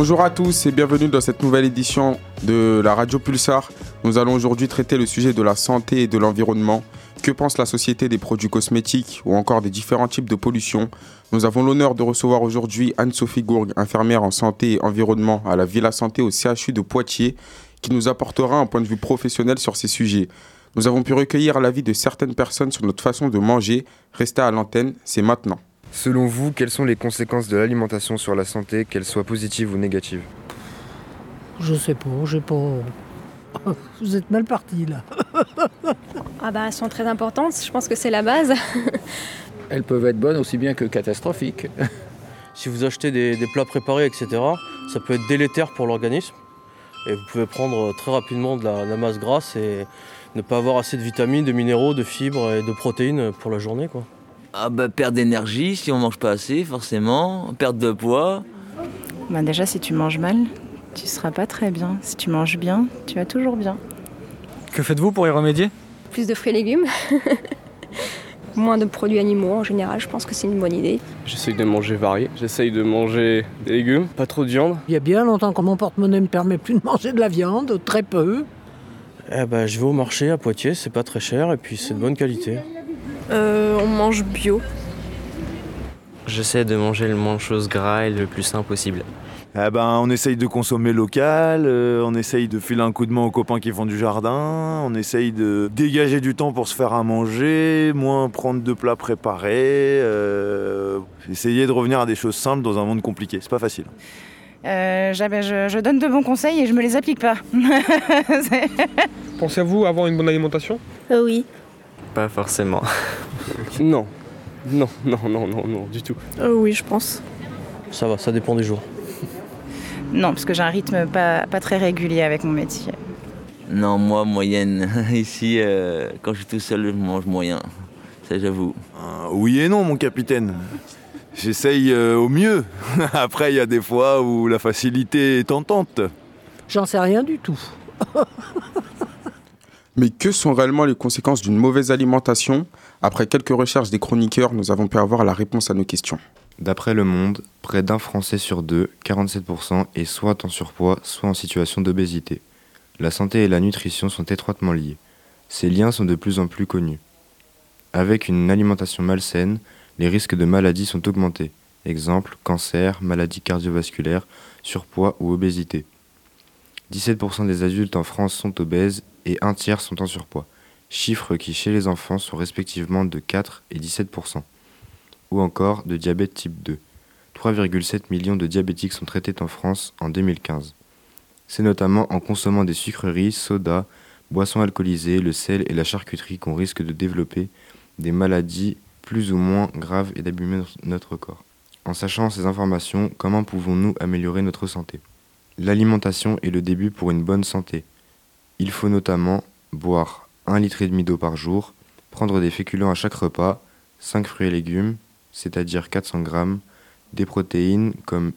Bonjour à tous et bienvenue dans cette nouvelle édition de la Radio Pulsar. Nous allons aujourd'hui traiter le sujet de la santé et de l'environnement. Que pense la société des produits cosmétiques ou encore des différents types de pollution? Nous avons l'honneur de recevoir aujourd'hui Anne-Sophie Gourgue, infirmière en santé et environnement à la Villa Santé au CHU de Poitiers, qui nous apportera un point de vue professionnel sur ces sujets. Nous avons pu recueillir l'avis de certaines personnes sur notre façon de manger. Restez à l'antenne, c'est maintenant. Selon vous, quelles sont les conséquences de l'alimentation sur la santé, qu'elles soient positives ou négatives? Je sais pas, j'ai pas. Vous êtes mal parti là. ah bah elles sont très importantes, je pense que c'est la base. elles peuvent être bonnes aussi bien que catastrophiques. si vous achetez des, plats préparés, etc., ça peut être délétère pour l'organisme. Et vous pouvez prendre très rapidement de la, masse grasse et ne pas avoir assez de vitamines, de minéraux, de fibres et de protéines pour la journée. Quoi. Ah bah perte d'énergie si on mange pas assez forcément, perte de poids. Bah déjà si tu manges mal, tu seras pas très bien. Si tu manges bien, tu vas toujours bien. Que faites-vous pour y remédier? Plus de fruits et légumes. Moins de produits animaux en général, je pense que c'est une bonne idée. J'essaye de manger varié, j'essaye de manger des légumes, pas trop de viande. Il y a bien longtemps que mon porte-monnaie ne me permet plus de manger de la viande, très peu. Eh ben, je vais au marché à Poitiers, c'est pas très cher et puis c'est de bonne qualité. Euh, on mange bio. J'essaie de manger le moins de choses gras et le plus sain possible. Eh ben, on essaye de consommer local, euh, on essaye de filer un coup de main aux copains qui font du jardin, on essaye de dégager du temps pour se faire à manger, moins prendre de plats préparés, euh, essayer de revenir à des choses simples dans un monde compliqué. C'est pas facile. je, donne de bons conseils et je me les applique pas. Pensez-vous avoir une bonne alimentation? Oui. Pas forcément. non. Non, non, non, non, non, du tout. Euh, oui, je pense. Ça va, ça dépend des jours. Non, parce que j'ai un rythme pas, pas, très régulier avec mon métier. Non, moi, moyenne. Ici, euh, quand je suis tout seul, je mange moyen. Ça, j'avoue. Euh, oui et non, mon capitaine. J'essaye au mieux. Après, il y a des fois où la facilité est tentante. J'en sais rien du tout. Mais que sont réellement les conséquences d'une mauvaise alimentation? Après quelques recherches des chroniqueurs, nous avons pu avoir la réponse à nos questions. D'après Le Monde, près d'un Français sur deux, 47%, est soit en surpoids, soit en situation d'obésité. La santé et la nutrition sont étroitement liées. Ces liens sont de plus en plus connus. Avec une alimentation malsaine, les risques de maladies sont augmentés. Exemple, cancer, maladies cardiovasculaires, surpoids ou obésité. 17% des adultes en France sont obèses et un tiers sont en surpoids, chiffres qui chez les enfants sont respectivement de 4 et 17%. Ou encore de diabète type 2. 3,7 millions de diabétiques sont traités en France en 2015. C'est notamment en consommant des sucreries, sodas, boissons alcoolisées, le sel et la charcuterie qu'on risque de développer des maladies plus ou moins graves et d'abîmer notre corps. En sachant ces informations, comment pouvons-nous améliorer notre santé? L'alimentation est le début pour une bonne santé. Il faut notamment boire 1 litre et demi d'eau par jour, prendre des féculents à chaque repas, 5 fruits et légumes, c'est-à-dire 400 grammes, des protéines comme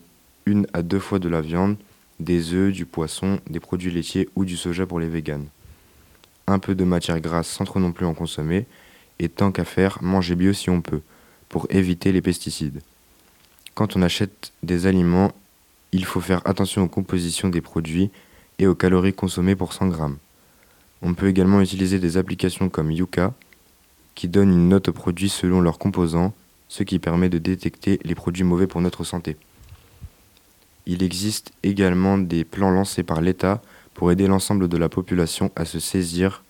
une à deux fois de la viande, des œufs, du poisson, des produits laitiers ou du soja pour les véganes. Un peu de matière grasse sans trop non plus en consommer, et tant qu'à faire, manger bio si on peut, pour éviter les pesticides. Quand on achète des aliments, il faut faire attention aux compositions des produits et aux calories consommées pour 100 grammes. On peut également utiliser des applications comme Yuka, qui donnent une note aux produits selon leurs composants, ce qui permet de détecter les produits mauvais pour notre santé. Il existe également des plans lancés par l'État pour aider l'ensemble de la population à se saisir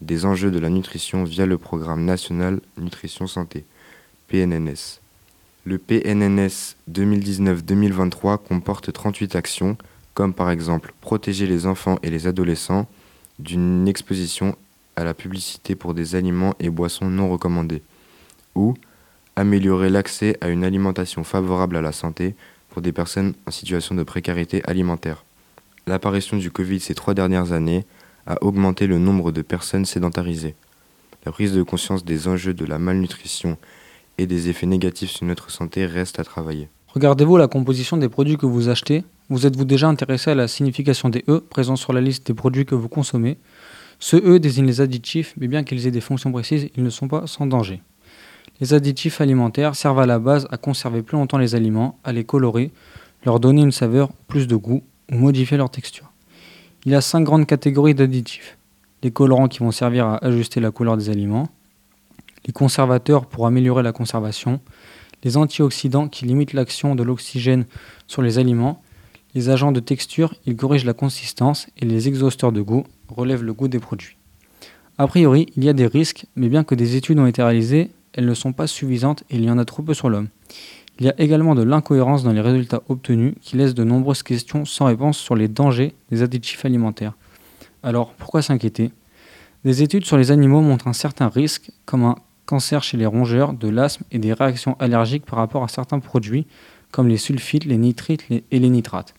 des enjeux de la nutrition via le programme national Nutrition Santé, PNNS. Le PNNS 2019-2023 comporte 38 actions comme par exemple protéger les enfants et les adolescents d'une exposition à la publicité pour des aliments et boissons non recommandés, ou améliorer l'accès à une alimentation favorable à la santé pour des personnes en situation de précarité alimentaire. L'apparition du Covid ces trois dernières années a augmenté le nombre de personnes sédentarisées. La prise de conscience des enjeux de la malnutrition et des effets négatifs sur notre santé reste à travailler. Regardez-vous la composition des produits que vous achetez? Vous êtes-vous déjà intéressé à la signification des E présents sur la liste des produits que vous consommez? Ce E désigne les additifs, mais bien qu'ils aient des fonctions précises, ils ne sont pas sans danger. Les additifs alimentaires servent à la base à conserver plus longtemps les aliments, à les colorer, leur donner une saveur, plus de goût ou modifier leur texture. Il y a cinq grandes catégories d'additifs. Les colorants qui vont servir à ajuster la couleur des aliments, les conservateurs pour améliorer la conservation, les antioxydants qui limitent l'action de l'oxygène sur les aliments, les agents de texture, ils corrigent la consistance et les exhausteurs de goût relèvent le goût des produits. A priori, il y a des risques, mais bien que des études ont été réalisées, elles ne sont pas suffisantes et il y en a trop peu sur l'homme. Il y a également de l'incohérence dans les résultats obtenus qui laissent de nombreuses questions sans réponse sur les dangers des additifs alimentaires. Alors, pourquoi s'inquiéter? Des études sur les animaux montrent un certain risque, comme un cancer chez les rongeurs, de l'asthme et des réactions allergiques par rapport à certains produits, comme les sulfites, les nitrites et les nitrates.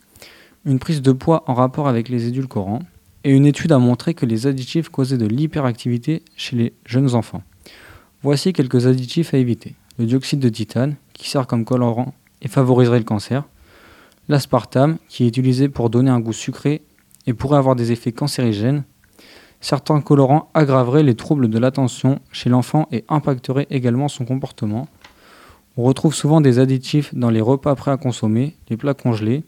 Une prise de poids en rapport avec les édulcorants, et une étude a montré que les additifs causaient de l'hyperactivité chez les jeunes enfants. Voici quelques additifs à éviter. Le dioxyde de titane, qui sert comme colorant et favoriserait le cancer. L'aspartame, qui est utilisé pour donner un goût sucré et pourrait avoir des effets cancérigènes. Certains colorants aggraveraient les troubles de l'attention chez l'enfant et impacteraient également son comportement. On retrouve souvent des additifs dans les repas prêts à consommer, les plats congelés,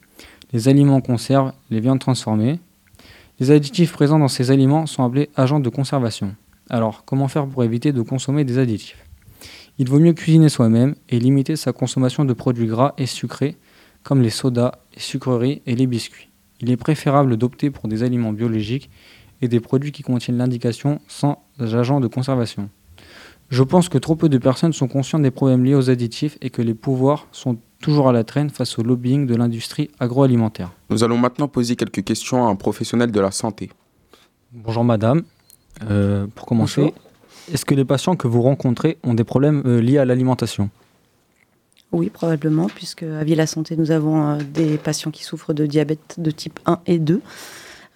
les aliments en conserve, les viandes transformées. Les additifs présents dans ces aliments sont appelés agents de conservation. Alors, comment faire pour éviter de consommer des additifs? Il vaut mieux cuisiner soi-même et limiter sa consommation de produits gras et sucrés comme les sodas, les sucreries et les biscuits. Il est préférable d'opter pour des aliments biologiques et des produits qui contiennent l'indication sans agents de conservation. Je pense que trop peu de personnes sont conscientes des problèmes liés aux additifs et que les pouvoirs sont toujours à la traîne face au lobbying de l'industrie agroalimentaire. Nous allons maintenant poser quelques questions à un professionnel de la santé. Bonjour madame. Euh, pour commencer, est-ce que les patients que vous rencontrez ont des problèmes euh, liés à l'alimentation? Oui, probablement, puisque à Vie la Santé, nous avons euh, des patients qui souffrent de diabète de type 1 et 2.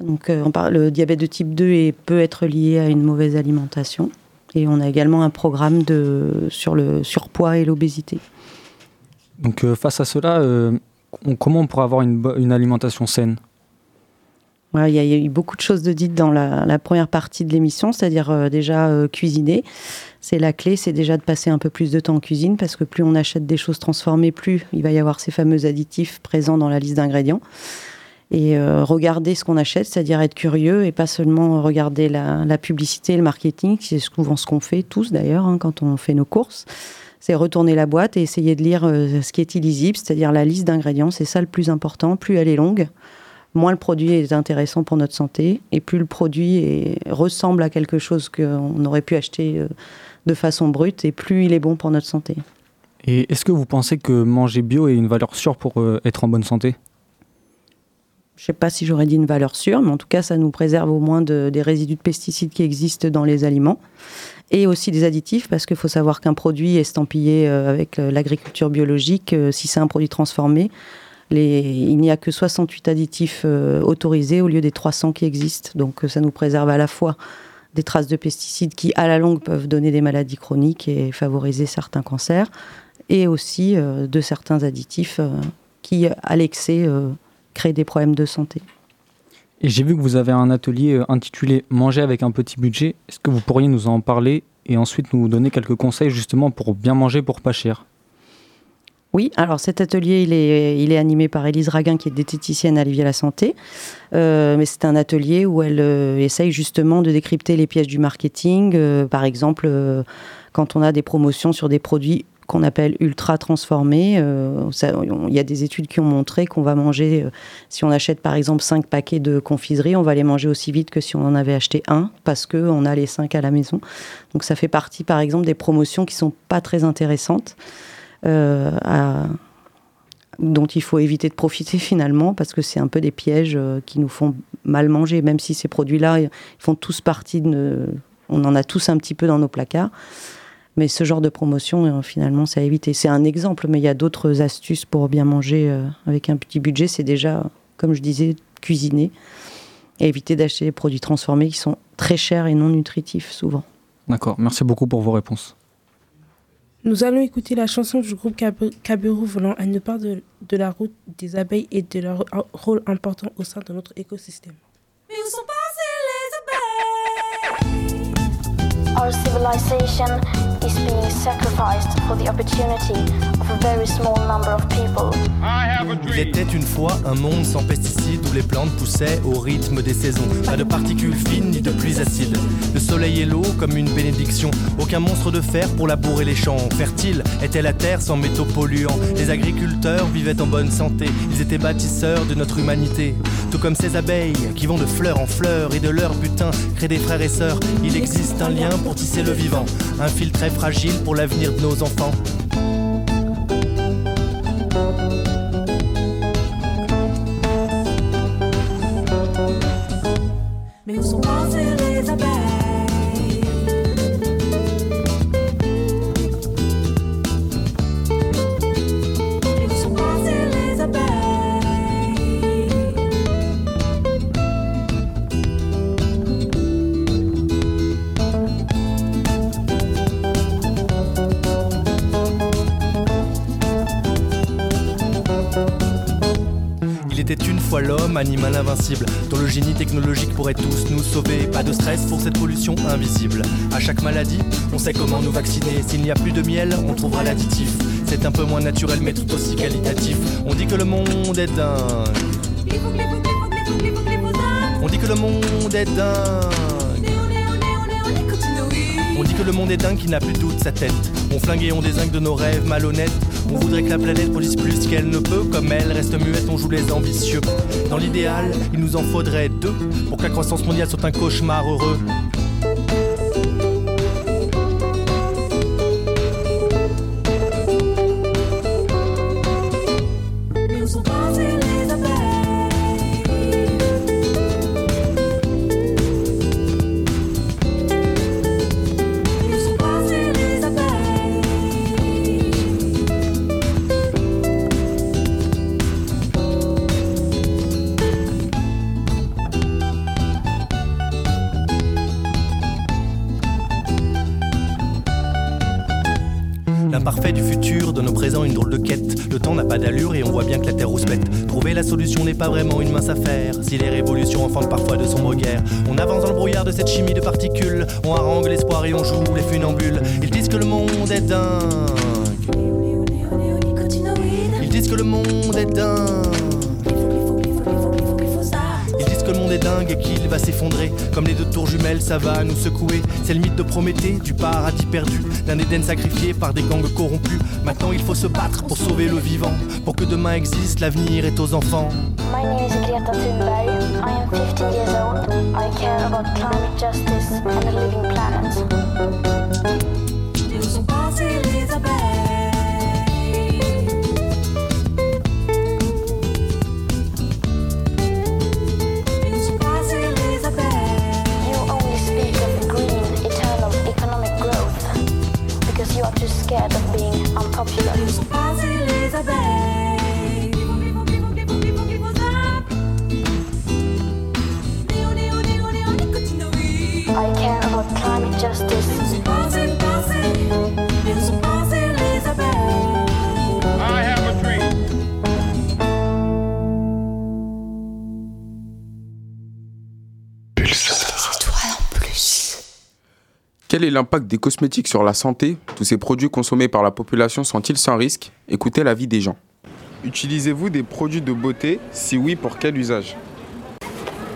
Donc on parle, le diabète de type 2 et peut être lié à une mauvaise alimentation. Et on a également un programme de, sur le surpoids et l'obésité. Donc face à cela, comment on pourrait avoir une alimentation saine? Il y, a eu beaucoup de choses de dites dans la, première partie de l'émission, c'est-à-dire euh, déjà euh, cuisiner. C'est la clé, c'est déjà de passer un peu plus de temps en cuisine parce que plus on achète des choses transformées, plus il va y avoir ces fameux additifs présents dans la liste d'ingrédients. Et euh, regarder ce qu'on achète, c'est-à-dire être curieux et pas seulement regarder la, publicité, le marketing, c'est souvent ce qu'on fait tous d'ailleurs hein, quand on fait nos courses c'est retourner la boîte et essayer de lire ce qui est illisible, c'est-à-dire la liste d'ingrédients. C'est ça le plus important. Plus elle est longue, moins le produit est intéressant pour notre santé et plus le produit ressemble à quelque chose qu'on aurait pu acheter euh, de façon brute et plus il est bon pour notre santé. Et est-ce que vous pensez que manger bio est une valeur sûre pour euh, être en bonne santé? Je ne sais pas si j'aurais dit une valeur sûre, mais en tout cas, ça nous préserve au moins des résidus de pesticides qui existent dans les aliments et aussi des additifs, parce qu'il faut savoir qu'un produit estampillé euh, avec l'agriculture biologique, si c'est un produit transformé, il n'y a que 68 additifs euh, autorisés au lieu des 300 qui existent. Donc euh, ça nous préserve à la fois des traces de pesticides qui, à la longue, peuvent donner des maladies chroniques et favoriser certains cancers, et aussi euh, de certains additifs qui, à l'excès, créent des problèmes de santé. Et j'ai vu que vous avez un atelier intitulé Manger avec un petit budget. Est-ce que vous pourriez nous en parler et ensuite nous donner quelques conseils justement pour bien manger pour pas cher? Oui, alors cet atelier, il est, il est animé par Élise Raguin, qui est diététicienne à Olivier la Santé. Euh, mais c'est un atelier où elle euh, essaye justement de décrypter les pièges du marketing. Euh, par exemple, quand on a des promotions sur des produits qu'on appelle ultra transformés. Il y a des études qui ont montré qu'on va manger, si on achète par exemple 5 paquets de confiserie, on va les manger aussi vite que si on en avait acheté un, parce qu'on a les 5 à la maison. Donc ça fait partie par exemple des promotions qui sont pas très intéressantes. Euh, dont il faut éviter de profiter finalement parce que c'est un peu des pièges euh, qui nous font mal manger, même si ces produits-là font tous partie de. On en a tous un petit peu dans nos placards. Mais ce genre de promotion, euh, finalement, c'est à éviter. C'est un exemple, mais il y a d'autres astuces pour bien manger avec un petit budget. C'est déjà, comme je disais, cuisiner et éviter d'acheter des produits transformés qui sont très chers et non nutritifs souvent. D'accord, merci beaucoup pour vos réponses. Nous allons écouter la chanson du groupe Kabiru volant. Elle nous parle de, de, la route des abeilles et de leur rôle important au sein de notre écosystème. Mais où sont passées les abeilles? Our civilization is being sacrificed for the opportunity of a very small number of people. Il était une fois un monde sans pesticides où les plantes poussaient au rythme des saisons. Pas de particules fines ni de pluies acides. Le soleil et l'eau comme une bénédiction. Aucun monstre de fer pour labourer les champs. Fertile était la terre sans métaux polluants. Les agriculteurs vivaient en bonne santé. Ils étaient bâtisseurs de notre humanité. Tout comme ces abeilles qui vont de fleur en fleur et de leur butin créent des frères et sœurs. Il existe un lien pour tisser le vivant. Un fil très fragile pour l'avenir de nos enfants. Mais où sont passées les abeilles? Animal invincible, dont le génie technologique pourrait tous nous sauver. Pas de stress pour cette pollution invisible. À chaque maladie, on sait comment nous vacciner. S'il n'y a plus de miel, on trouvera l'additif. C'est un peu moins naturel, mais tout aussi qualitatif. On dit que le monde est dingue. On dit que le monde est dingue. On dit que le monde est dingue, qu'il n'a plus de doute sa tête. On flingue et on désingue de nos rêves malhonnêtes. On voudrait que la planète produise plus qu'elle ne peut. Comme elle reste muette, on joue les ambitieux. Dans l'idéal, il nous en faudrait deux pour que la croissance mondiale soit un cauchemar heureux. Bien que la terre rouspète. Trouver la solution n'est pas vraiment une mince affaire. Si les révolutions enfantent parfois de sombres guerres, on avance dans le brouillard de cette chimie de particules. On harangue l'espoir et on joue les funambules. Ils disent que le monde est dingue. Ils disent que le monde est dingue. Et qu'il va s'effondrer. Comme les deux tours jumelles, ça va nous secouer. C'est le mythe de Prométhée, du paradis perdu, d'un Éden sacrifié par des gangs corrompus. Maintenant il faut se battre pour sauver le vivant. Pour que demain existe, l'avenir est aux enfants. My name is Greta Thunberg. I am 15 years old. I care about climate justice. Quel est l'impact des cosmétiques sur la santé? Tous ces produits consommés par la population sont-ils sans risque? Écoutez l'avis des gens. Utilisez-vous des produits de beauté? Si oui, pour quel usage?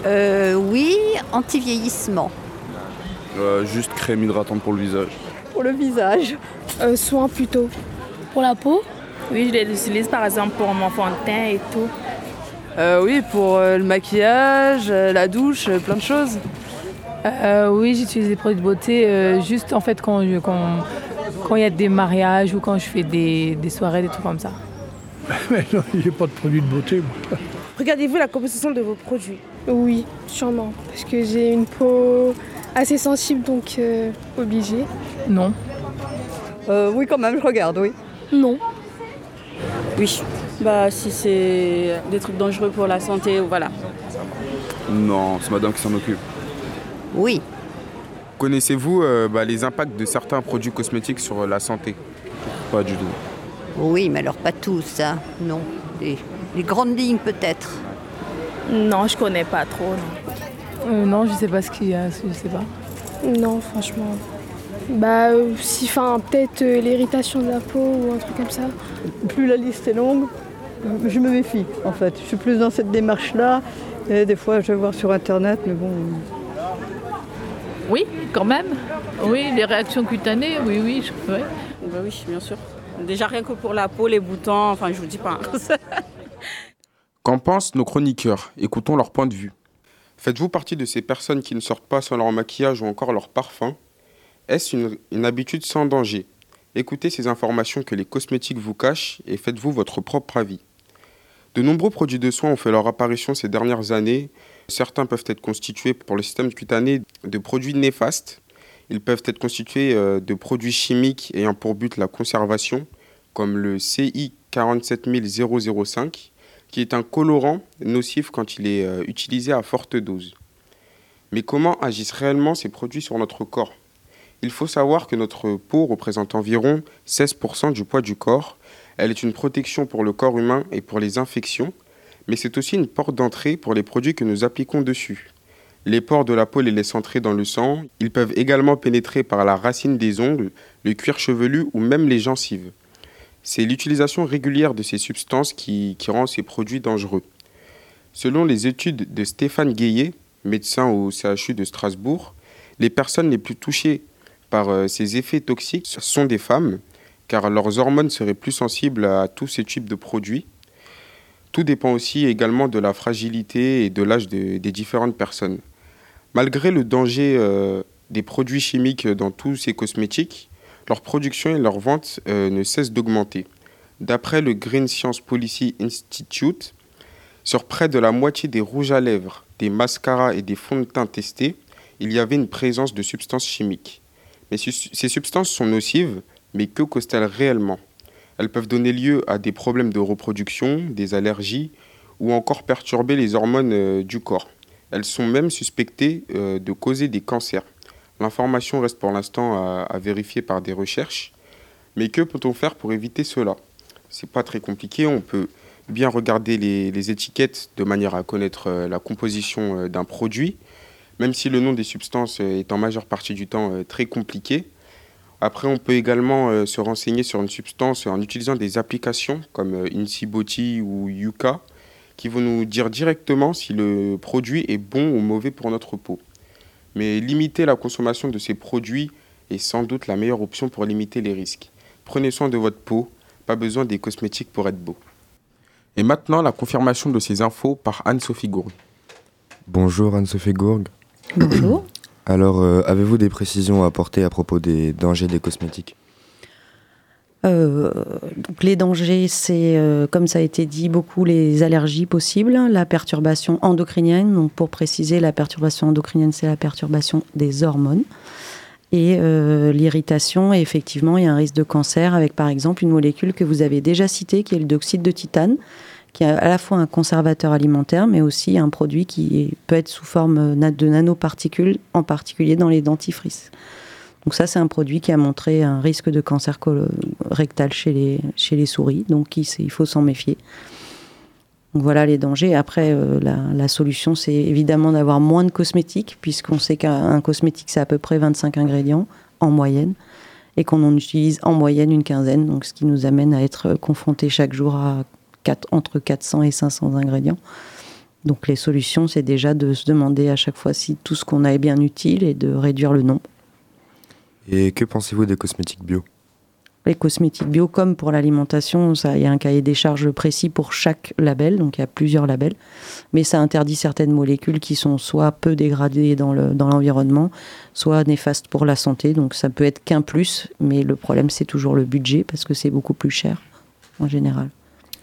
Euh, oui, anti-vieillissement. Euh, juste crème hydratante pour le visage. Pour le visage. Euh, soin plutôt. Pour la peau? Oui, je les utilise par exemple pour mon fond de teint et tout. Euh, oui, pour euh, le maquillage, euh, la douche, euh, plein de choses. Euh, oui, j'utilise des produits de beauté euh, juste en fait quand il quand, y a des mariages ou quand je fais des, des soirées, des trucs comme ça. Mais non, il n'y a pas de produit de beauté. moi. Regardez-vous la composition de vos produits Oui, sûrement. Parce que j'ai une peau assez sensible, donc euh, obligée. Non. Euh, oui, quand même, je regarde, oui. Non. Oui. Bah si c'est des trucs dangereux pour la santé, voilà. Non, c'est madame qui s'en occupe. Oui. Connaissez-vous euh, bah, les impacts de certains produits cosmétiques sur la santé? Pas du tout. Oui, mais alors pas tous, hein. Non. Les, les grandes lignes peut-être. Non, je connais pas trop. non. Euh, non, je sais pas ce qu'il y a, je sais pas. Non, franchement. Bah, euh, si, enfin, peut-être euh, l'irritation de la peau ou un truc comme ça. Plus la liste est longue, je me méfie en fait. Je suis plus dans cette démarche-là. Et des fois, je vais voir sur Internet, mais bon. Oui, quand même. Oui, les réactions cutanées, oui, oui. je- ouais. Bah oui, bien sûr. Déjà rien que pour la peau, les boutons, enfin je vous dis pas. Qu'en pensent nos chroniqueurs? Écoutons leur point de vue. Faites-vous partie de ces personnes qui ne sortent pas sans leur maquillage ou encore leur parfum? Est-ce une, une habitude sans danger? Écoutez ces informations que les cosmétiques vous cachent et faites-vous votre propre avis. De nombreux produits de soins ont fait leur apparition ces dernières années. Certains peuvent être constitués pour le système cutané de produits néfastes. Ils peuvent être constitués euh, de produits chimiques ayant pour but la conservation, comme le CI 47005, qui est un colorant nocif quand il est euh, utilisé à forte dose. Mais comment agissent réellement ces produits sur notre corps? Il faut savoir que notre peau représente environ 16% du poids du corps. Elle est une protection pour le corps humain et pour les infections, mais c'est aussi une porte d'entrée pour les produits que nous appliquons dessus. Les pores de la peau les laissent entrer dans le sang. Ils peuvent également pénétrer par la racine des ongles, le cuir chevelu ou même les gencives. C'est l'utilisation régulière de ces substances qui, rend ces produits dangereux. Selon les études de Stéphane Guéillet, médecin au CHU de Strasbourg, les personnes les plus touchées par euh, ces effets toxiques sont des femmes, car leurs hormones seraient plus sensibles à tous ces types de produits. Tout dépend aussi également de la fragilité et de l'âge de- des différentes personnes. Malgré le danger euh, des produits chimiques dans tous ces cosmétiques, leur production et leur vente euh, ne cessent d'augmenter. D'après le Green Science Policy Institute, sur près de la moitié des rouges à lèvres, des mascaras et des fonds de teint testés, il y avait une présence de substances chimiques. Mais ces substances sont nocives, mais que causent-elles réellement? Elles peuvent donner lieu à des problèmes de reproduction, des allergies ou encore perturber les hormones euh, du corps. Elles sont même suspectées euh, de causer des cancers. L'information reste pour l'instant à, vérifier par des recherches. Mais que peut-on faire pour éviter cela? C'est pas très compliqué. On peut bien regarder les, étiquettes de manière à connaître euh, la composition d'un produit, même si le nom des substances est en majeure partie du temps très compliqué. Après, on peut également euh, se renseigner sur une substance en utilisant des applications comme euh, Insiboti ou Yuka, qui vont nous dire directement si le produit est bon ou mauvais pour notre peau. Mais limiter la consommation de ces produits est sans doute la meilleure option pour limiter les risques. Prenez soin de votre peau, pas besoin des cosmétiques pour être beau. Et maintenant, la confirmation de ces infos par Anne-Sophie Gourg. Bonjour Anne-Sophie Gourg. Bonjour. Alors, euh, avez-vous des précisions à apporter à propos des dangers des cosmétiques? Euh, donc les dangers, c'est, euh, comme ça a été dit, beaucoup les allergies possibles, la perturbation endocrinienne. Donc pour préciser, la perturbation endocrinienne, c'est la perturbation des hormones. Et l'irritation, et effectivement, il y a un risque de cancer avec par exemple une molécule que vous avez déjà citée, qui est le dioxyde de titane, qui est à la fois un conservateur alimentaire, mais aussi un produit qui peut être sous forme de nanoparticules, en particulier dans les dentifrices. Donc ça, c'est un produit qui a montré un risque de cancer rectal chez les, souris, donc il faut s'en méfier. Donc voilà les dangers. Après, euh, la, la solution, c'est évidemment d'avoir moins de cosmétiques, puisqu'on sait qu'un cosmétique, c'est à peu près 25 ingrédients en moyenne, et qu'on en utilise en moyenne une quinzaine, donc ce qui nous amène à être confrontés chaque jour à quatre- entre 400 et 500 ingrédients. Donc les solutions, c'est déjà de se demander à chaque fois si tout ce qu'on a est bien utile et de réduire le nombre. Et que pensez-vous des cosmétiques bio? Les cosmétiques bio, comme pour l'alimentation, ça, il y a un cahier des charges précis pour chaque label, donc il y a plusieurs labels, mais ça interdit certaines molécules qui sont soit peu dégradées dans le- dans l'environnement, soit néfastes pour la santé. Donc ça peut être qu'un plus, mais le problème c'est toujours le budget parce que c'est beaucoup plus cher en général.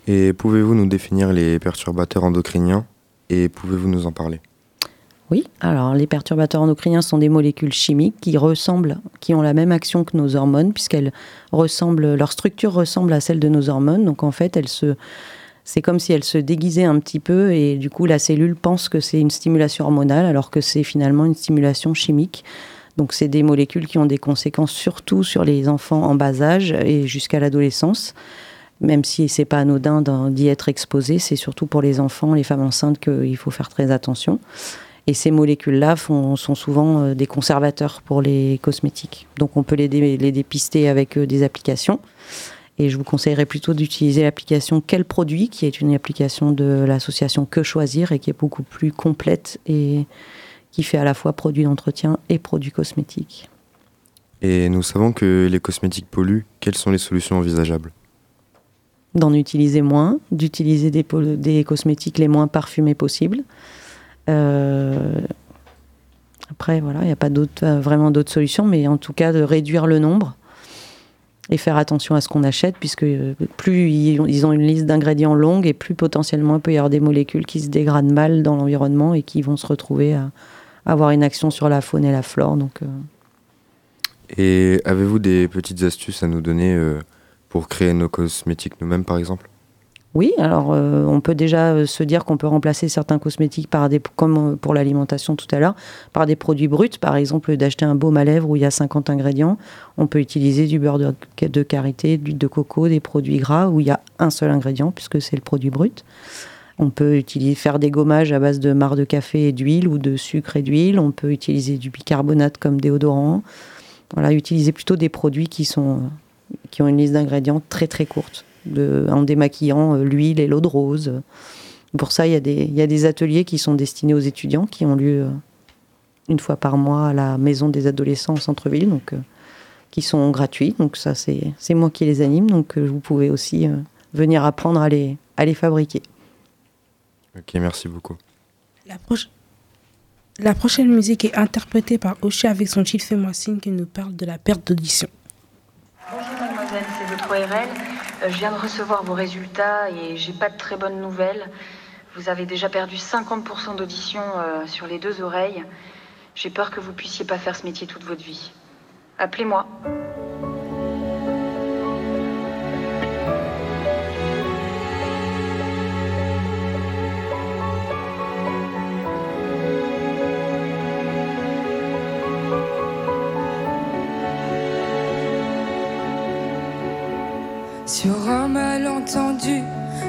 Et pouvez-vous nous définir les perturbateurs endocriniens et pouvez-vous nous en parler? Oui, alors les perturbateurs endocriniens sont des molécules chimiques qui ressemblent, qui ont la même action que nos hormones, puisqu'elles ressemblent, leur structure ressemble à celle de nos hormones. Donc en fait, elles se, c'est comme si elles se déguisaient un petit peu et du coup la cellule pense que c'est une stimulation hormonale alors que c'est finalement une stimulation chimique. Donc c'est des molécules qui ont des conséquences surtout sur les enfants en bas âge et jusqu'à l'adolescence. Même si c'est pas anodin d'y être exposé, c'est surtout pour les enfants, les femmes enceintes qu'il faut faire très attention. Et ces molécules-là sont souvent euh, des conservateurs pour les cosmétiques. Donc on peut les, les dépister avec euh, des applications. Et je vous conseillerais plutôt d'utiliser l'application Quel produit, qui est une application de l'association Que Choisir et qui est beaucoup plus complète et qui fait à la fois produits d'entretien et produits cosmétiques. Et nous savons que les cosmétiques polluent. Quelles sont les solutions envisageables? D'en utiliser moins, d'utiliser des, cosmétiques les moins parfumés possibles. Euh, après, voilà, il n'y a pas euh, vraiment d'autres solutions, mais en tout cas de réduire le nombre et faire attention à ce qu'on achète, puisque euh, plus ils ont, une liste d'ingrédients longue et plus potentiellement il peut y avoir des molécules qui se dégradent mal dans l'environnement et qui vont se retrouver à avoir une action sur la faune et la flore. Donc, Et avez-vous des petites astuces à nous donner pour créer nos cosmétiques nous-mêmes, par exemple? Oui, alors euh, on peut déjà euh, se dire qu'on peut remplacer certains cosmétiques par des, comme euh, pour l'alimentation tout à l'heure, par des produits bruts. Par exemple, d'acheter un baume à lèvres où il y a 50 ingrédients. On peut utiliser du beurre de, de karité, de l'huile de coco, des produits gras où il y a un seul ingrédient puisque c'est le produit brut. On peut utiliser, faire des gommages à base de marc de café et d'huile ou de sucre et d'huile. On peut utiliser du bicarbonate comme déodorant. Voilà, utiliser plutôt des produits qui, sont, qui ont une liste d'ingrédients très très courte, de, en démaquillant euh, l'huile et l'eau de rose. Pour ça, il y, a des, il y a des ateliers qui sont destinés aux étudiants qui ont lieu euh, une fois par mois à la maison des adolescents au centre-ville, donc euh, qui sont gratuits. Donc ça, c'est moi qui les anime, donc euh, vous pouvez aussi euh, venir apprendre à les, à les fabriquer. Ok, merci beaucoup. La, proche- la prochaine musique est interprétée par Oshi avec son titre Fais-moi signe qui nous parle de la perte d'audition. Bonjour mademoiselle, c'est votre ORL. Euh, je viens de recevoir vos résultats et j'ai pas de très bonnes nouvelles. Vous avez déjà perdu 50% d'audition euh, sur les deux oreilles. J'ai peur que vous puissiez pas faire ce métier toute votre vie. Appelez-moi.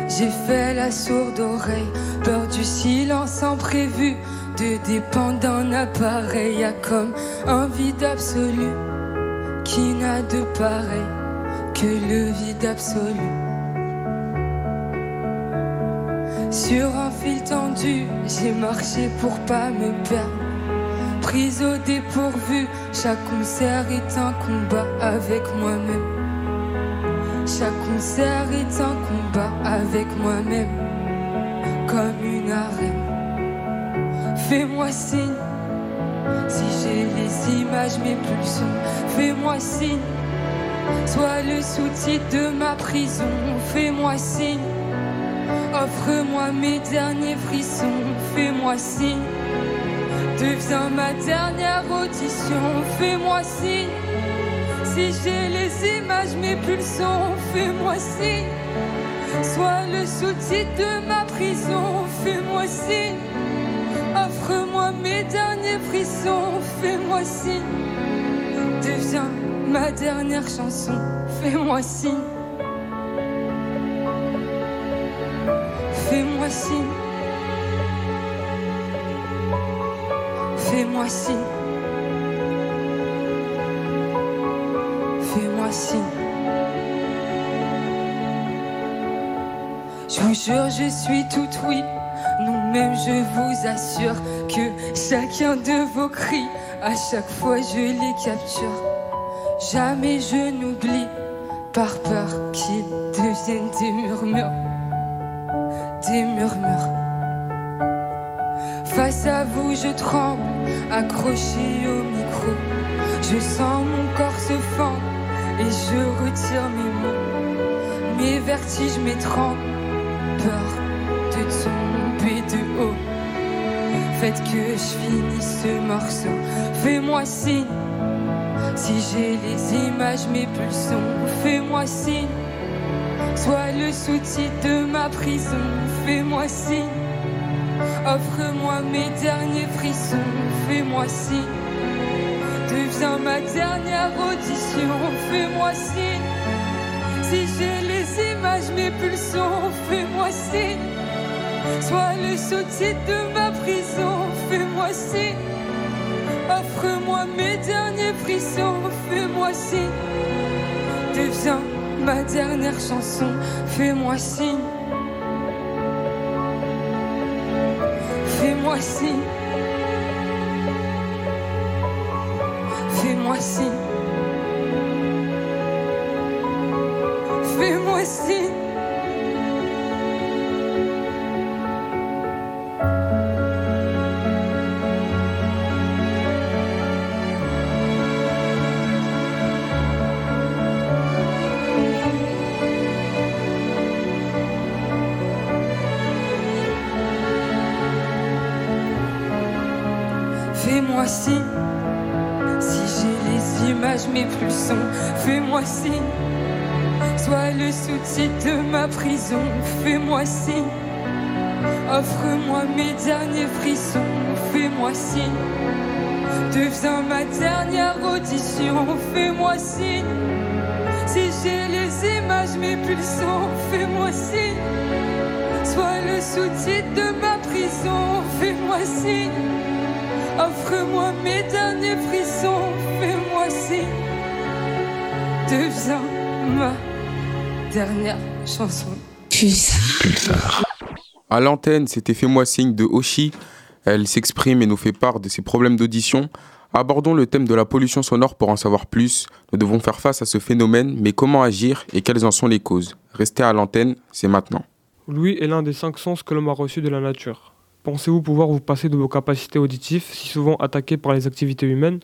J'ai fait la sourde oreille. Peur du silence imprévu, de dépendre d'un appareil. Comme un vide absolu qui n'a de pareil que le vide absolu. Sur un fil tendu, j'ai marché pour pas me perdre. Prise au dépourvu, chaque concert est un combat avec moi-même. Chaque concert est un combat avec moi-même, comme une arène. Fais-moi signe, si j'ai les images, mes pulsions. Fais-moi signe, sois le sous-titre de ma prison. Fais-moi signe, offre-moi mes derniers frissons. Fais-moi signe, deviens ma dernière audition. Fais-moi signe. Si j'ai les images, mes pulsions, fais-moi signe. Sois le sous-titre de ma prison, fais-moi signe. Offre-moi mes derniers frissons, fais-moi signe. Deviens ma dernière chanson, fais-moi signe. Fais-moi signe. Fais-moi signe. Je vous jure, je suis tout oui. Non, même je vous assure que chacun de vos cris, à chaque fois je les capture. Jamais je n'oublie, par peur qu'ils deviennent des murmures. Des murmures. Face à vous, je tremble, accroché au micro. Je sens mon corps se fendre et je retire mes mots. Mes vertiges m'étranglent, peur de tomber de haut. Faites que je finisse ce morceau. Fais-moi signe, si j'ai les images, mes pulsions. Fais-moi signe, sois le sous-titre de ma prison. Fais-moi signe, offre-moi mes derniers frissons. Fais-moi signe. Deviens ma dernière audition, fais-moi signe. Si j'ai les images, mes pulsions, fais-moi signe. Sois le sous-titre de ma prison, fais-moi signe. Offre-moi mes derniers frissons, fais-moi signe. Deviens ma dernière chanson, fais-moi signe. Fais-moi signe. Fais-moi son, fais-moi signe. Sois le sous-titre de ma prison, fais-moi signe. Offre-moi mes derniers frissons, fais-moi signe. Deviens ma dernière audition, fais-moi signe. Si j'ai les images, mais plus fais-moi signe. Sois le sous-titre de ma prison, fais-moi signe. Offre-moi mes derniers frissons, fais-moi signe. Deviens ma dernière chanson. Pulsar. À l'antenne, c'était Fais-moi signe de Oshi. Elle s'exprime et nous fait part de ses problèmes d'audition. Abordons le thème de la pollution sonore pour en savoir plus. Nous devons faire face à ce phénomène, mais comment agir et quelles en sont les causes? Restez à l'antenne, c'est maintenant. L'ouïe est l'un des cinq sens que l'homme a reçus de la nature. Pensez-vous pouvoir vous passer de vos capacités auditives, si souvent attaquées par les activités humaines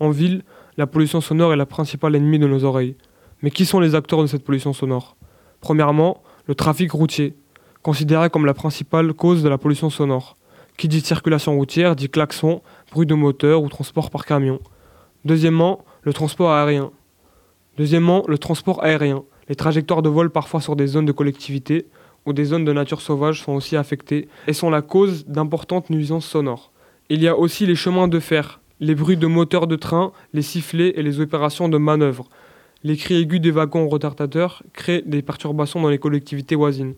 En ville, la pollution sonore est la principale ennemie de nos oreilles. Mais qui sont les acteurs de cette pollution sonore? Premièrement, le trafic routier, considéré comme la principale cause de la pollution sonore. Qui dit circulation routière dit klaxon, bruit de moteur ou transport par camion. Deuxièmement, le transport aérien. Deuxièmement, le transport aérien. Les trajectoires de vol parfois sur des zones de collectivité ou des zones de nature sauvage sont aussi affectées et sont la cause d'importantes nuisances sonores. Il y a aussi les chemins de fer, les bruits de moteurs de train, les sifflets et les opérations de manœuvre. Les cris aigus des wagons retardateurs créent des perturbations dans les collectivités voisines.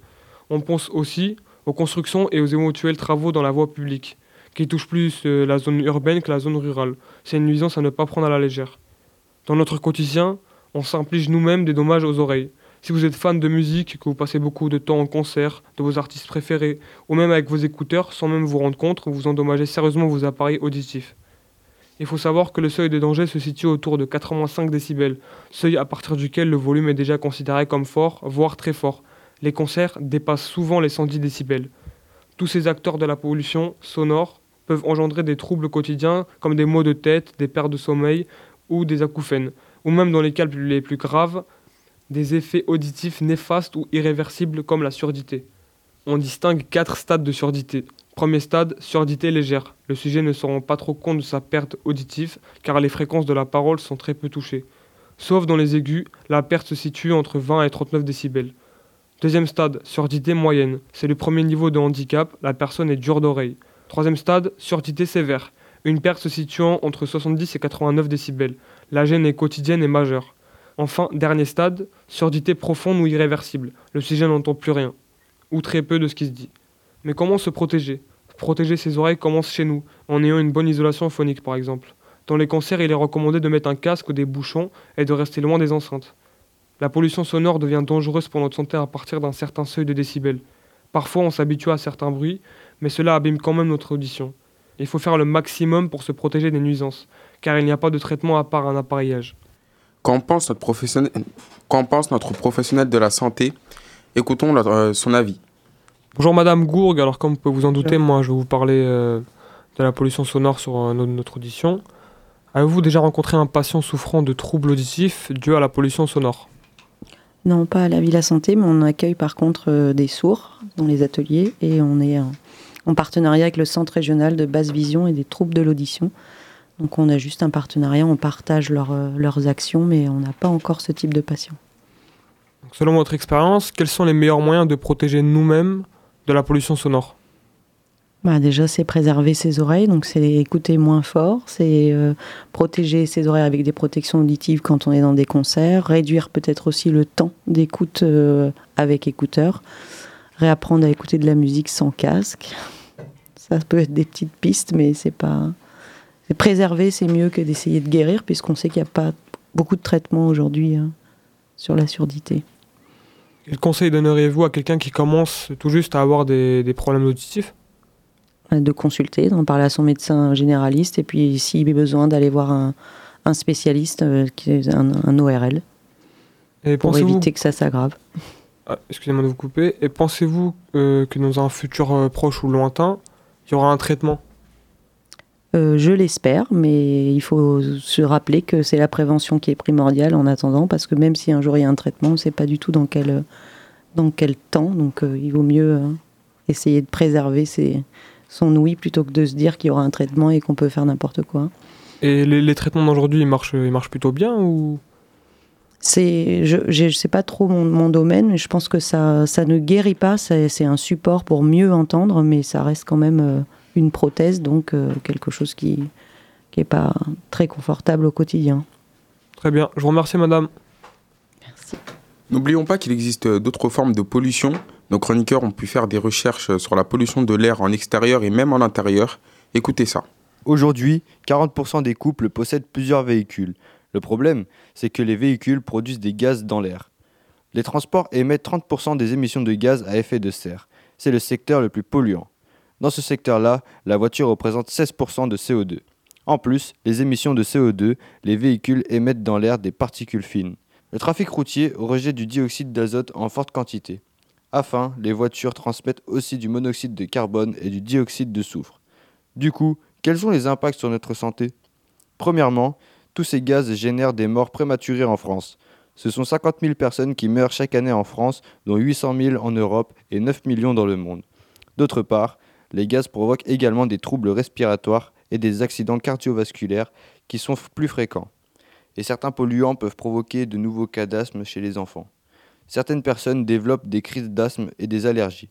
On pense aussi aux constructions et aux éventuels travaux dans la voie publique, qui touchent plus euh, la zone urbaine que la zone rurale. C'est une nuisance à ne pas prendre à la légère. Dans notre quotidien, on s'implique nous-mêmes des dommages aux oreilles. Si vous êtes fan de musique, que vous passez beaucoup de temps en concert, de vos artistes préférés, ou même avec vos écouteurs, sans même vous rendre compte, vous endommagez sérieusement vos appareils auditifs. Il faut savoir que le seuil de danger se situe autour de 85 décibels, seuil à partir duquel le volume est déjà considéré comme fort, voire très fort. Les concerts dépassent souvent les 110 décibels. Tous ces acteurs de la pollution sonore peuvent engendrer des troubles quotidiens comme des maux de tête, des pertes de sommeil ou des acouphènes, ou même dans les cas les plus graves, des effets auditifs néfastes ou irréversibles comme la surdité. On distingue quatre stades de surdité. Premier stade, surdité légère. Le sujet ne se rend pas trop compte de sa perte auditive car les fréquences de la parole sont très peu touchées. Sauf dans les aigus, la perte se situe entre 20 et 39 décibels. Deuxième stade, surdité moyenne. C'est le premier niveau de handicap, la personne est dure d'oreille. Troisième stade, surdité sévère. Une perte se situant entre 70 et 89 décibels. La gêne est quotidienne et majeure. Enfin, dernier stade, surdité profonde ou irréversible. Le sujet n'entend plus rien, ou très peu de ce qui se dit. Mais comment se protéger? Protéger ses oreilles commence chez nous, en ayant une bonne isolation phonique par exemple. Dans les concerts, il est recommandé de mettre un casque ou des bouchons et de rester loin des enceintes. La pollution sonore devient dangereuse pour notre santé à partir d'un certain seuil de décibels. Parfois, on s'habitue à certains bruits, mais cela abîme quand même notre audition. Il faut faire le maximum pour se protéger des nuisances, car il n'y a pas de traitement à part un appareillage. Qu'en pense notre professionnel, pense notre professionnel de la santé? Écoutons euh, son avis. Bonjour Madame Gourgue, alors comme vous pouvez vous en douter, moi je vais vous parler euh, de la pollution sonore sur euh, no- notre audition. Avez-vous déjà rencontré un patient souffrant de troubles auditifs dus à la pollution sonore? Non, pas à la Villa Santé, mais on accueille par contre euh, des sourds dans les ateliers et on est en, en partenariat avec le Centre régional de basse vision et des troubles de l'audition. Donc on a juste un partenariat, on partage leur, leurs actions, mais on n'a pas encore ce type de patient. Donc, Selon votre expérience, quels sont les meilleurs moyens de protéger nous-mêmes de la pollution sonore Bah, déjà, c'est préserver ses oreilles, donc c'est écouter moins fort, c'est euh, protéger ses oreilles avec des protections auditives quand on est dans des concerts, réduire peut-être aussi le temps d'écoute euh, avec écouteurs, réapprendre à écouter de la musique sans casque. Ça peut être des petites pistes, mais c'est pas. Préserver, c'est mieux que d'essayer de guérir, puisqu'on sait qu'il n'y a pas beaucoup de traitements aujourd'hui hein, sur la surdité. Quel conseil donneriez-vous à quelqu'un qui commence tout juste à avoir des, des problèmes auditifs? De consulter, d'en parler à son médecin généraliste, et puis s'il a besoin d'aller voir un, un spécialiste, euh, qui est un, un ORL, Et pour éviter que ça s'aggrave. Ah, Excusez-moi de vous couper. Et pensez-vous euh, que dans un futur euh, proche ou lointain, il y aura un traitement? Euh, je l'espère, mais il faut se rappeler que c'est la prévention qui est primordiale en attendant, parce que même si un jour il y a un traitement, on ne sait pas du tout dans quel, dans quel temps, donc euh, il vaut mieux euh, essayer de préserver ses, son ouïe plutôt que de se dire qu'il y aura un traitement et qu'on peut faire n'importe quoi. Et les, les traitements d'aujourd'hui, ils marchent, ils marchent plutôt bien ou? C'est, je, je sais pas trop mon, mon domaine, mais je pense que ça, ça ne guérit pas. C'est, c'est un support pour mieux entendre, mais ça reste quand même une prothèse, donc euh, quelque chose qui qui est pas très confortable au quotidien. Très bien. Je vous remercie, madame. N'oublions pas qu'il existe d'autres formes de pollution. Nos chroniqueurs ont pu faire des recherches sur la pollution de l'air en extérieur et même en intérieur. Écoutez ça. Aujourd'hui, 40% des couples possèdent plusieurs véhicules. Le problème, c'est que les véhicules produisent des gaz dans l'air. Les transports émettent 30% des émissions de gaz à effet de serre. C'est le secteur le plus polluant. Dans ce secteur-là, la voiture représente 16% de CO2. En plus, les émissions de CO2, les véhicules émettent dans l'air des particules fines. Le trafic routier rejette du dioxyde d'azote en forte quantité. Enfin, les voitures transmettent aussi du monoxyde de carbone et du dioxyde de soufre. Du coup, quels sont les impacts sur notre santé? Premièrement, tous ces gaz génèrent des morts prématurées en France. Ce sont 50 000 personnes qui meurent chaque année en France, dont 800 000 en Europe et 9 millions dans le monde. D'autre part, les gaz provoquent également des troubles respiratoires et des accidents cardiovasculaires qui sont plus fréquents. Et certains polluants peuvent provoquer de nouveaux cas d'asthme chez les enfants. Certaines personnes développent des crises d'asthme et des allergies.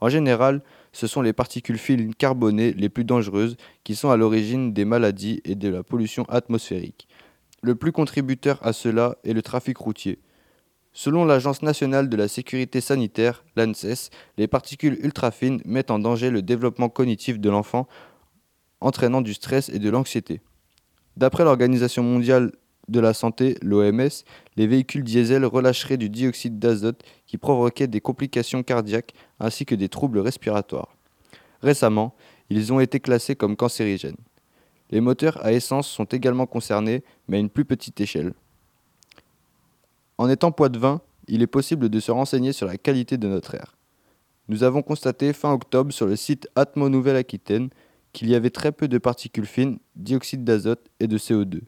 En général, ce sont les particules fines carbonées les plus dangereuses qui sont à l'origine des maladies et de la pollution atmosphérique. Le plus contributeur à cela est le trafic routier. Selon l'Agence nationale de la sécurité sanitaire, l'ANSES, les particules ultra-fines mettent en danger le développement cognitif de l'enfant, entraînant du stress et de l'anxiété. D'après l'Organisation mondiale de la santé, l'OMS, les véhicules diesel relâcheraient du dioxyde d'azote qui provoquait des complications cardiaques ainsi que des troubles respiratoires. Récemment, ils ont été classés comme cancérigènes. Les moteurs à essence sont également concernés, mais à une plus petite échelle. En étant poids-de-vin, il est possible de se renseigner sur la qualité de notre air. Nous avons constaté fin octobre sur le site Atmo Nouvelle-Aquitaine qu'il y avait très peu de particules fines, dioxyde d'azote et de CO2.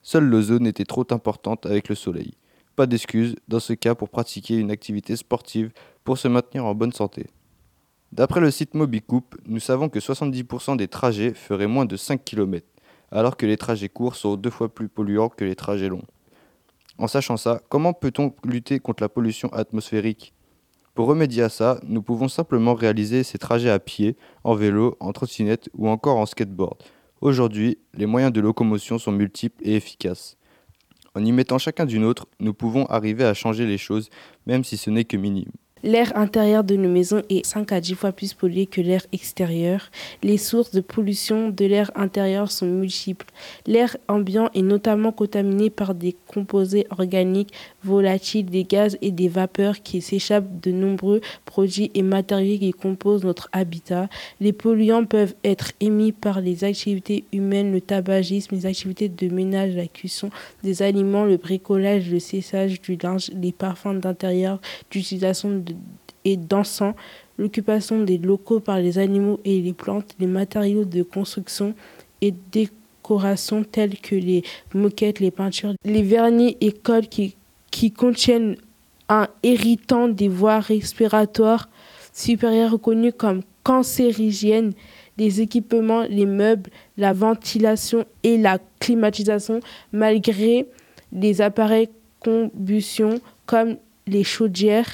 Seule l'ozone était trop importante avec le soleil. Pas d'excuse dans ce cas pour pratiquer une activité sportive pour se maintenir en bonne santé. D'après le site Mobicoup, nous savons que 70% des trajets feraient moins de 5 km, alors que les trajets courts sont deux fois plus polluants que les trajets longs. En sachant ça, comment peut-on lutter contre la pollution atmosphérique? Pour remédier à ça, nous pouvons simplement réaliser ces trajets à pied, en vélo, en trottinette ou encore en skateboard. Aujourd'hui, les moyens de locomotion sont multiples et efficaces. En y mettant chacun d'une autre, nous pouvons arriver à changer les choses, même si ce n'est que minime. L'air intérieur de nos maisons est 5 à 10 fois plus pollué que l'air extérieur. Les sources de pollution de l'air intérieur sont multiples. L'air ambiant est notamment contaminé par des composés organiques volatiles, des gaz et des vapeurs qui s'échappent de nombreux produits et matériaux qui composent notre habitat. Les polluants peuvent être émis par les activités humaines, le tabagisme, les activités de ménage, la cuisson des aliments, le bricolage, le séchage du linge, les parfums d'intérieur, d'utilisation de et d'encens, l'occupation des locaux par les animaux et les plantes, les matériaux de construction et décoration tels que les moquettes, les peintures, les vernis et cols qui, qui contiennent un irritant des voies respiratoires supérieures reconnus comme cancérigènes, les équipements, les meubles, la ventilation et la climatisation, malgré les appareils combustion comme les chaudières,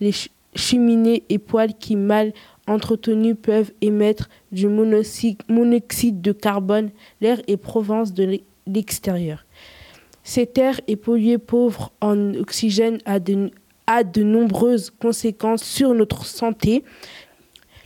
les ch- cheminées et poêles qui, mal entretenus, peuvent émettre du monoxyde, de carbone. L'air est provenance de l'e- l'extérieur. Cet air est pollué pauvre en oxygène à de, a de nombreuses conséquences sur notre santé.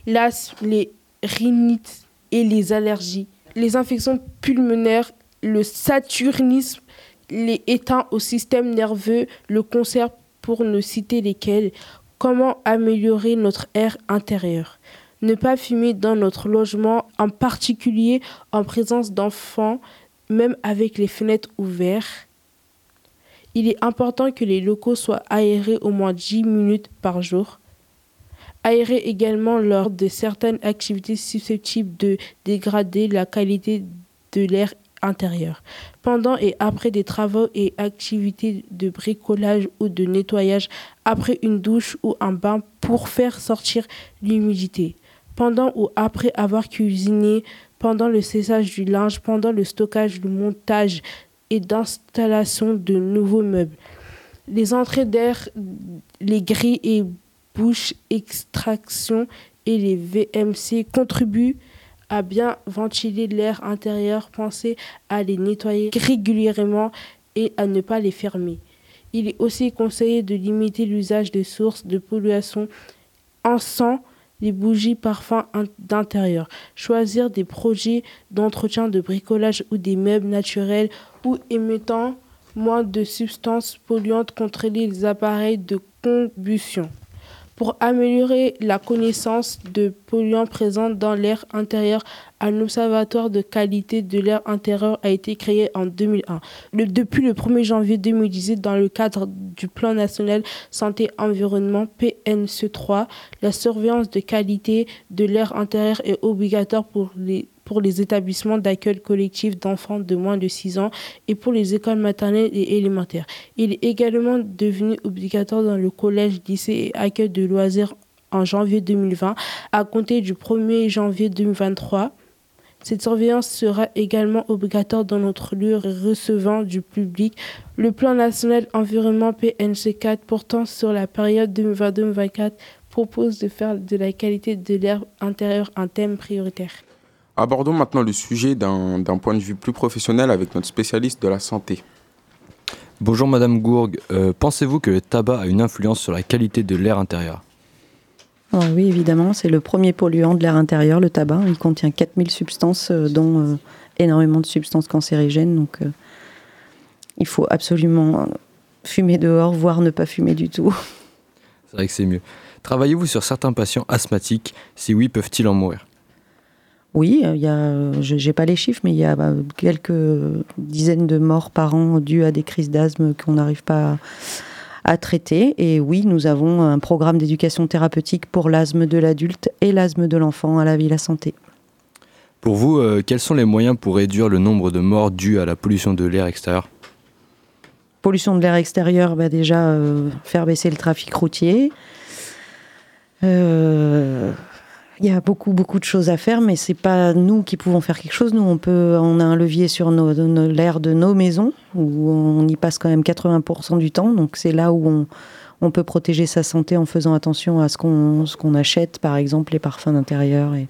L'asthme, les rhinites et les allergies, les infections pulmonaires, le saturnisme, les éteints au système nerveux, le cancer pour ne citer lesquels. Comment améliorer notre air intérieur? Ne pas fumer dans notre logement, en particulier en présence d'enfants, même avec les fenêtres ouvertes. Il est important que les locaux soient aérés au moins 10 minutes par jour. Aérer également lors de certaines activités susceptibles de dégrader la qualité de l'air intérieur. Pendant et après des travaux et activités de bricolage ou de nettoyage, après une douche ou un bain pour faire sortir l'humidité. Pendant ou après avoir cuisiné, pendant le séchage du linge, pendant le stockage, le montage et d'installation de nouveaux meubles. Les entrées d'air, les grilles et bouches extraction et les VMC contribuent à bien ventiler l'air intérieur. Pensez à les nettoyer régulièrement et à ne pas les fermer. Il est aussi conseillé de limiter l'usage de sources de pollution encens, les bougies, parfums d'intérieur. Choisir des projets d'entretien de bricolage ou des meubles naturels ou émettant moins de substances polluantes contre les appareils de combustion. Pour améliorer la connaissance de polluants présents dans l'air intérieur, un observatoire de qualité de l'air intérieur a été créé en 2001. Le- depuis le 1er janvier 2018, dans le cadre du Plan national santé-environnement PNC3, la surveillance de qualité de l'air intérieur est obligatoire pour les pour les établissements d'accueil collectif d'enfants de moins de 6 ans et pour les écoles maternelles et élémentaires. Il est également devenu obligatoire dans le collège, lycée et accueil de loisirs en janvier 2020 à compter du 1er janvier 2023. Cette surveillance sera également obligatoire dans notre lieu recevant du public. Le plan national environnement PNC4 portant sur la période 2022-2024 propose de faire de la qualité de l'air intérieur un thème prioritaire. Abordons maintenant le sujet d'un point de vue plus professionnel avec notre spécialiste de la santé. Bonjour Madame Gourgue, Euh, pensez-vous que le tabac a une influence sur la qualité de l'air intérieur? Ah oui, évidemment, c'est le premier polluant de l'air intérieur, le tabac. Il contient 4000 substances, euh, dont euh, énormément de substances cancérigènes. Donc, euh, il faut absolument fumer dehors, voire ne pas fumer du tout. C'est vrai que c'est mieux. Travaillez-vous sur certains patients asthmatiques? Si oui, peuvent-ils en mourir? Oui, euh, il y a, je n'ai pas les chiffres, mais il y a bah, quelques dizaines de morts par an dues à des crises d'asthme qu'on n'arrive pas à, à traiter. Et oui, nous avons un programme d'éducation thérapeutique pour l'asthme de l'adulte et l'asthme de l'enfant à la vie la santé. Pour vous, euh, quels sont les moyens pour réduire le nombre de morts dus à la pollution de l'air extérieur? Pollution de l'air extérieur, bah déjà euh, faire baisser le trafic routier. Euh, Il y a beaucoup beaucoup de choses à faire, mais c'est pas nous qui pouvons faire quelque chose. Nous, on peut, on a un levier sur l'air de nos maisons où on y passe quand même 80% du temps. Donc c'est là où on, peut protéger sa santé en faisant attention à ce qu'on achète, par exemple les parfums d'intérieur et,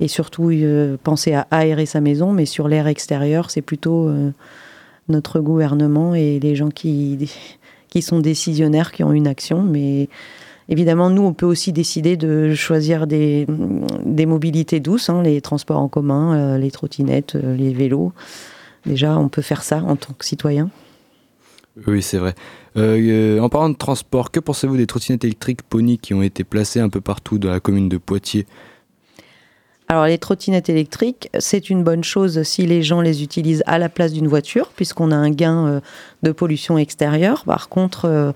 et surtout euh, penser à aérer sa maison. Mais sur l'air extérieur, c'est plutôt euh, notre gouvernement et les gens qui qui sont décisionnaires qui ont une action, mais Évidemment, nous, on peut aussi décider de choisir des, des mobilités douces, hein, les transports en commun, euh, les trottinettes, euh, les vélos. Déjà, on peut faire ça en tant que citoyen. Oui, c'est vrai. Euh, en parlant de transport, que pensez-vous des trottinettes électriques Pony qui ont été placées un peu partout dans la commune de Poitiers? Alors, les trottinettes électriques, c'est une bonne chose si les gens les utilisent à la place d'une voiture, puisqu'on a un gain de pollution extérieure. Par contre,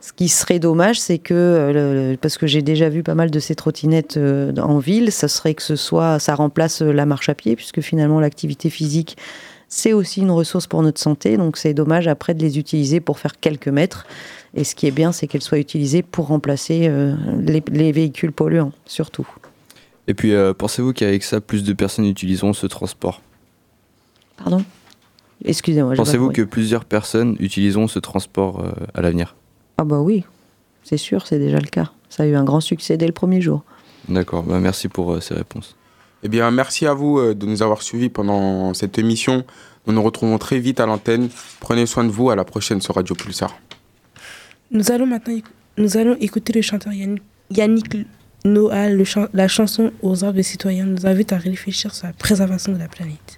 ce qui serait dommage, c'est que, euh, parce que j'ai déjà vu pas mal de ces trottinettes euh, en ville, ça serait que ce soit, ça remplace euh, la marche à pied, puisque finalement l'activité physique, c'est aussi une ressource pour notre santé. Donc c'est dommage après de les utiliser pour faire quelques mètres. Et ce qui est bien, c'est qu'elles soient utilisées pour remplacer euh, les, les véhicules polluants, surtout. Et puis, euh, pensez-vous qu'avec ça, plus de personnes utiliseront ce transport? Pardon? Excusez-moi. Pensez-vous que plusieurs personnes utiliseront ce transport euh, à l'avenir? Ah bah oui, c'est sûr, c'est déjà le cas. Ça a eu un grand succès dès le premier jour. D'accord, bah, merci pour euh, ces réponses. Eh bien, merci à vous euh, de nous avoir suivis pendant cette émission. Nous nous retrouvons très vite à l'antenne. Prenez soin de vous. À la prochaine sur Radio Pulsar. Nous allons maintenant, éc- nous allons écouter le chanteur Yannick, Yannick Noah, le chan- la chanson Aux arbres citoyens nous invite à réfléchir sur la préservation de la planète.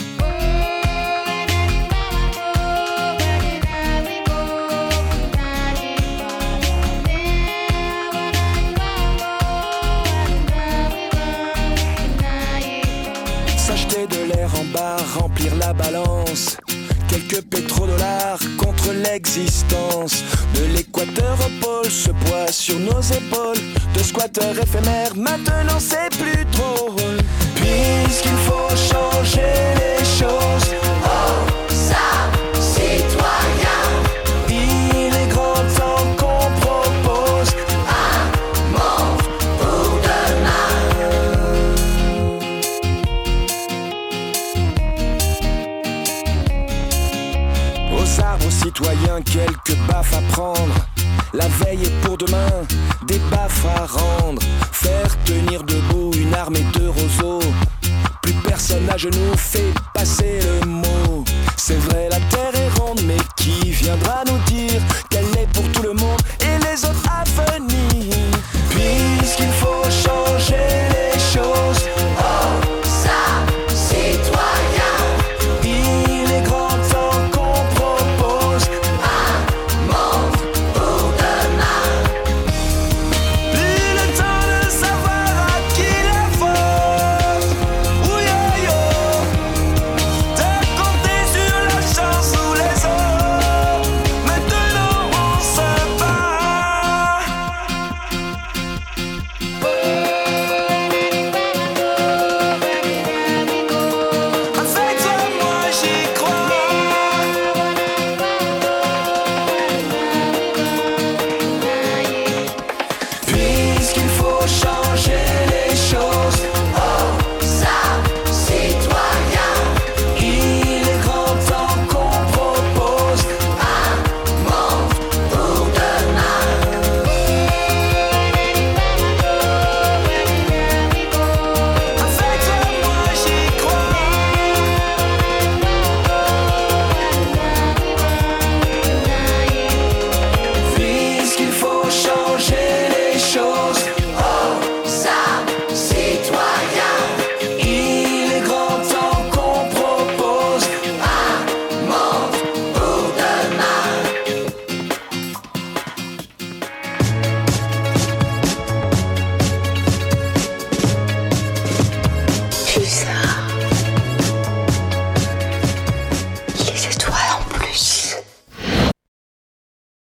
La balance. Quelques pétrodollars contre l'existence. De l'équateur au pôle, ce poids sur nos épaules. De squatteurs éphémères, maintenant c'est plus drôle. Puisqu'il faut changer les choses. À prendre. La veille est pour demain, des baffes à rendre. Faire tenir debout une armée de roseaux. Plus personne à genoux